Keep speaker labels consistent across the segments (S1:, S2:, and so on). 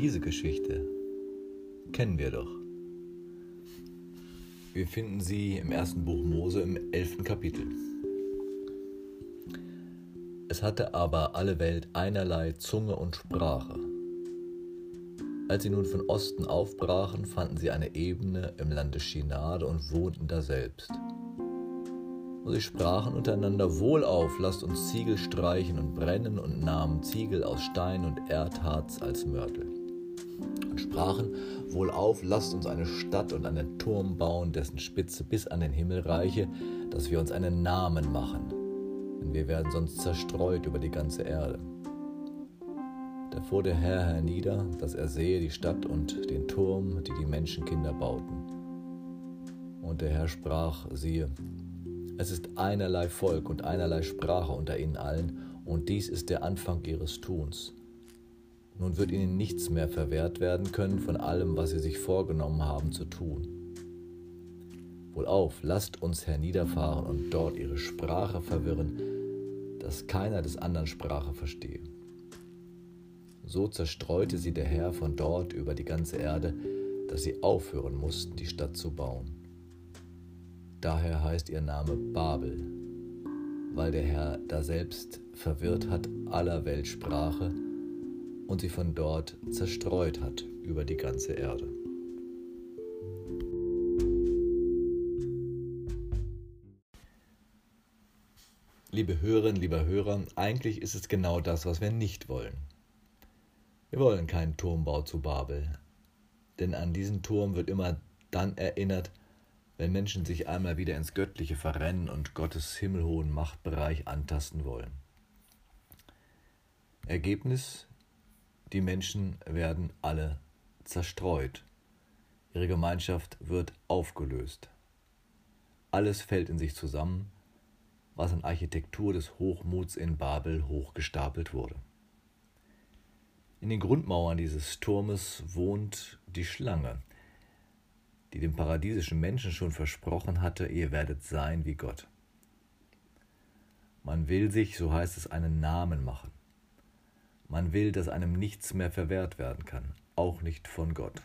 S1: Diese Geschichte kennen wir doch. Wir finden sie im ersten Buch Mose im elften Kapitel. Es hatte aber alle Welt einerlei Zunge und Sprache. Als sie nun von Osten aufbrachen, fanden sie eine Ebene im Lande Shinade und wohnten daselbst. Und sie sprachen untereinander wohlauf, lasst uns Ziegel streichen und brennen und nahmen Ziegel aus Stein und Erdharz als Mörtel. Und sprachen wohlauf, lasst uns eine Stadt und einen Turm bauen, dessen Spitze bis an den Himmel reiche, dass wir uns einen Namen machen, denn wir werden sonst zerstreut über die ganze Erde. Da fuhr der Herr hernieder, dass er sehe die Stadt und den Turm, die die Menschenkinder bauten. Und der Herr sprach, siehe, es ist einerlei Volk und einerlei Sprache unter ihnen allen, und dies ist der Anfang ihres Tuns. Nun wird ihnen nichts mehr verwehrt werden können von allem, was sie sich vorgenommen haben zu tun. Wohlauf, lasst uns herniederfahren und dort ihre Sprache verwirren, dass keiner des anderen Sprache verstehe. So zerstreute sie der Herr von dort über die ganze Erde, dass sie aufhören mussten, die Stadt zu bauen. Daher heißt ihr Name Babel, weil der Herr daselbst verwirrt hat aller Welt Sprache und sie von dort zerstreut hat über die ganze Erde. Liebe Hörerinnen, lieber Hörer, eigentlich ist es genau das, was wir nicht wollen. Wir wollen keinen Turmbau zu Babel, denn an diesen Turm wird immer dann erinnert, wenn Menschen sich einmal wieder ins Göttliche verrennen und Gottes himmelhohen Machtbereich antasten wollen. Ergebnis, die Menschen werden alle zerstreut. Ihre Gemeinschaft wird aufgelöst. Alles fällt in sich zusammen, was an Architektur des Hochmuts in Babel hochgestapelt wurde. In den Grundmauern dieses Turmes wohnt die Schlange, die dem paradiesischen Menschen schon versprochen hatte, ihr werdet sein wie Gott. Man will sich, so heißt es, einen Namen machen. Man will, dass einem nichts mehr verwehrt werden kann, auch nicht von Gott.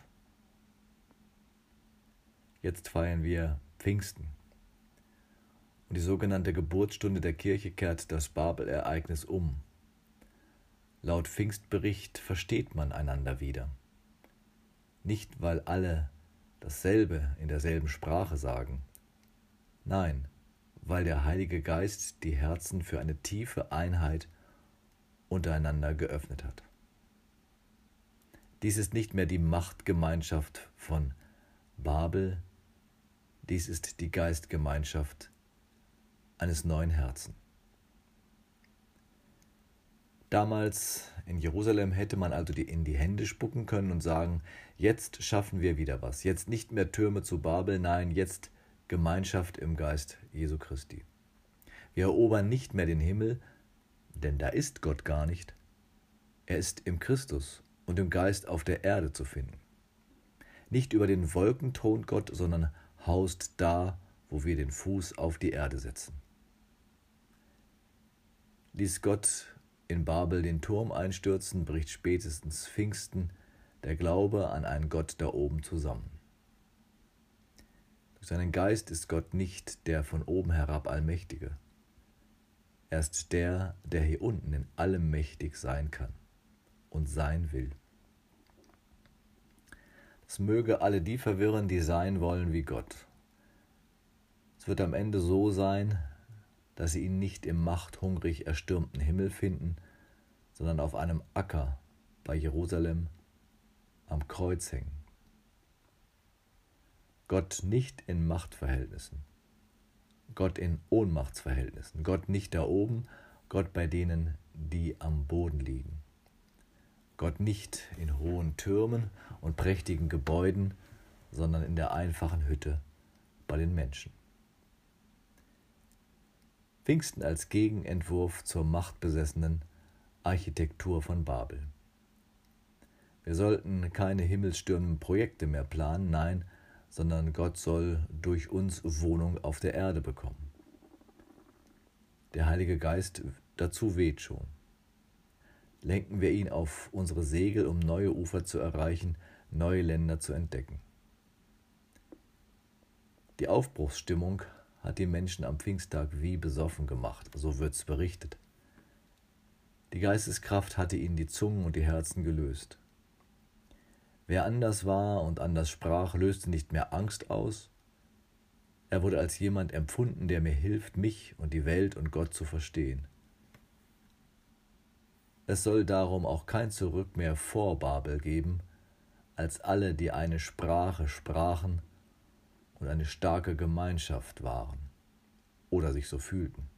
S1: Jetzt feiern wir Pfingsten. Und die sogenannte Geburtsstunde der Kirche kehrt das Babel-Ereignis um. Laut Pfingstbericht versteht man einander wieder. Nicht, weil alle dasselbe in derselben Sprache sagen. Nein, weil der Heilige Geist die Herzen für eine tiefe Einheit untereinander geöffnet hat. Dies ist nicht mehr die Machtgemeinschaft von Babel, dies ist die Geistgemeinschaft eines neuen Herzens. Damals in Jerusalem hätte man also die in die Hände spucken können und sagen, jetzt schaffen wir wieder was, jetzt nicht mehr Türme zu Babel, nein, jetzt Gemeinschaft im Geist Jesu Christi. Wir erobern nicht mehr den Himmel, denn da ist Gott gar nicht. Er ist im Christus und im Geist auf der Erde zu finden. Nicht über den Wolken thront Gott, sondern haust da, wo wir den Fuß auf die Erde setzen. Ließ Gott in Babel den Turm einstürzen, bricht spätestens Pfingsten der Glaube an einen Gott da oben zusammen. Durch seinen Geist ist Gott nicht der von oben herab Allmächtige. Er ist der, der hier unten in allem mächtig sein kann und sein will. Es möge alle die verwirren, die sein wollen wie Gott. Es wird am Ende so sein, dass sie ihn nicht im machthungrig erstürmten Himmel finden, sondern auf einem Acker bei Jerusalem am Kreuz hängen. Gott nicht in Machtverhältnissen, Gott in Ohnmachtsverhältnissen, Gott nicht da oben, Gott bei denen, die am Boden liegen. Gott nicht in hohen Türmen und prächtigen Gebäuden, sondern in der einfachen Hütte bei den Menschen. Pfingsten als Gegenentwurf zur machtbesessenen Architektur von Babel. Wir sollten keine himmelsstürmenden Projekte mehr planen, nein, sondern Gott soll durch uns Wohnung auf der Erde bekommen. Der Heilige Geist dazu weht schon. lenken wir ihn auf unsere Segel, um neue Ufer zu erreichen, neue Länder zu entdecken. Die Aufbruchsstimmung hat die Menschen am Pfingsttag wie besoffen gemacht, so wird's berichtet. Die Geisteskraft hatte ihnen die Zungen und die Herzen gelöst. Wer anders war und anders sprach, löste nicht mehr Angst aus. Er wurde als jemand empfunden, der mir hilft, mich und die Welt und Gott zu verstehen. Es soll darum auch kein Zurück mehr vor Babel geben, als alle, die eine Sprache sprachen und eine starke Gemeinschaft waren oder sich so fühlten.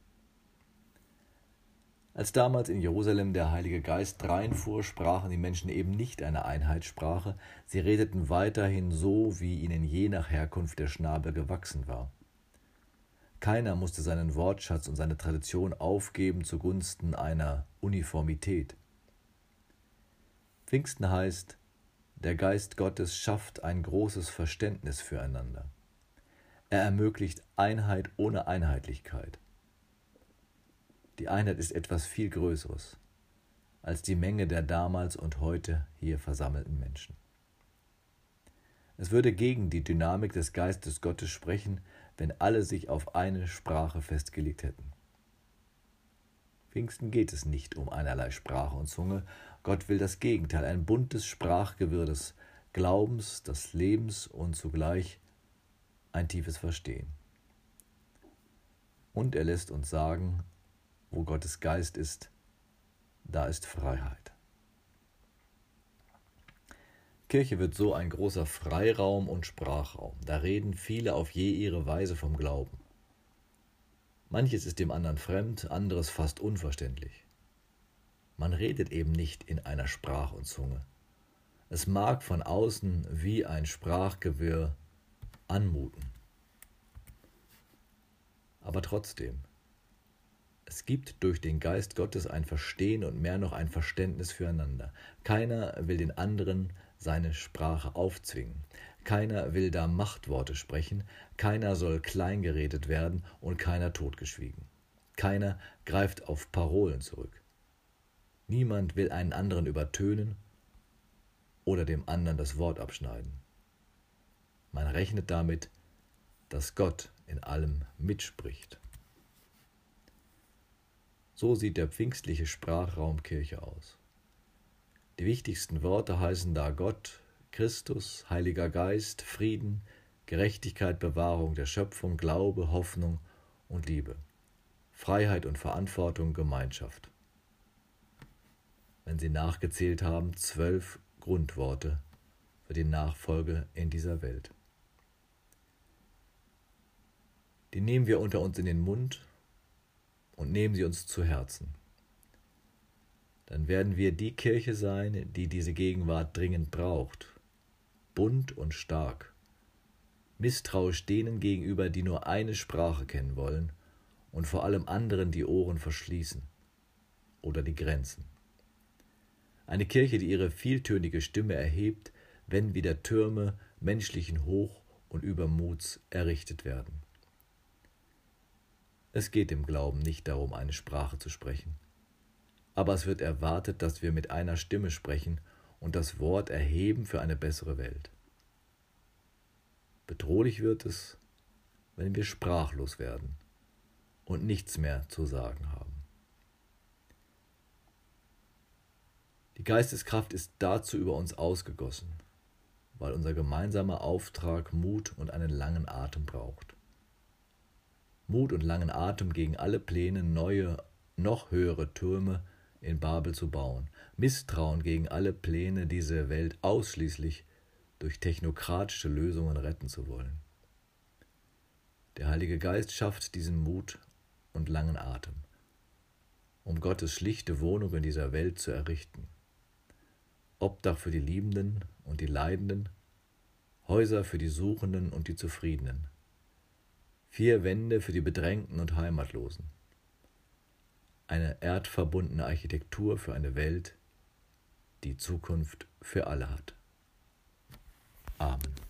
S1: Als damals in Jerusalem der Heilige Geist dreinfuhr, sprachen die Menschen eben nicht eine Einheitssprache, sie redeten weiterhin so, wie ihnen je nach Herkunft der Schnabel gewachsen war. Keiner musste seinen Wortschatz und seine Tradition aufgeben zugunsten einer Uniformität. Pfingsten heißt, der Geist Gottes schafft ein großes Verständnis füreinander. Er ermöglicht Einheit ohne Einheitlichkeit. Die Einheit ist etwas viel Größeres als die Menge der damals und heute hier versammelten Menschen. Es würde gegen die Dynamik des Geistes Gottes sprechen, wenn alle sich auf eine Sprache festgelegt hätten. Pfingsten geht es nicht um einerlei Sprache und Zunge, Gott will das Gegenteil, ein buntes Sprachgewirr des Glaubens, des Lebens und zugleich ein tiefes Verstehen. Und er lässt uns sagen, wo Gottes Geist ist, da ist Freiheit. Kirche wird so ein großer Freiraum und Sprachraum. Da reden viele auf je ihre Weise vom Glauben. Manches ist dem anderen fremd, anderes fast unverständlich. Man redet eben nicht in einer Sprach und Zunge. Es mag von außen wie ein Sprachgewirr anmuten. Aber trotzdem, es gibt durch den Geist Gottes ein Verstehen und mehr noch ein Verständnis füreinander. Keiner will den anderen seine Sprache aufzwingen. Keiner will da Machtworte sprechen, keiner soll kleingeredet werden und keiner totgeschwiegen. Keiner greift auf Parolen zurück. Niemand will einen anderen übertönen oder dem anderen das Wort abschneiden. Man rechnet damit, dass Gott in allem mitspricht. So sieht der pfingstliche Sprachraum Kirche aus. Die wichtigsten Worte heißen da Gott, Christus, Heiliger Geist, Frieden, Gerechtigkeit, Bewahrung der Schöpfung, Glaube, Hoffnung und Liebe, Freiheit und Verantwortung, Gemeinschaft. Wenn Sie nachgezählt haben, zwölf Grundworte für die Nachfolge in dieser Welt. Die nehmen wir unter uns in den Mund und nehmen sie uns zu Herzen. Dann werden wir die Kirche sein, die diese Gegenwart dringend braucht, bunt und stark, misstrauisch denen gegenüber, die nur eine Sprache kennen wollen und vor allem anderen die Ohren verschließen oder die Grenzen. Eine Kirche, die ihre vieltönige Stimme erhebt, wenn wieder Türme menschlichen Hoch- und Übermuts errichtet werden. Es geht im Glauben nicht darum, eine Sprache zu sprechen. Aber es wird erwartet, dass wir mit einer Stimme sprechen und das Wort erheben für eine bessere Welt. Bedrohlich wird es, wenn wir sprachlos werden und nichts mehr zu sagen haben. Die Geisteskraft ist dazu über uns ausgegossen, weil unser gemeinsamer Auftrag Mut und einen langen Atem braucht. Mut und langen Atem gegen alle Pläne, neue, noch höhere Türme in Babel zu bauen, Misstrauen gegen alle Pläne, diese Welt ausschließlich durch technokratische Lösungen retten zu wollen. Der Heilige Geist schafft diesen Mut und langen Atem, um Gottes schlichte Wohnung in dieser Welt zu errichten. Obdach für die Liebenden und die Leidenden, Häuser für die Suchenden und die Zufriedenen, Vier Wände für die Bedrängten und Heimatlosen. Eine erdverbundene Architektur für eine Welt, die Zukunft für alle hat. Amen.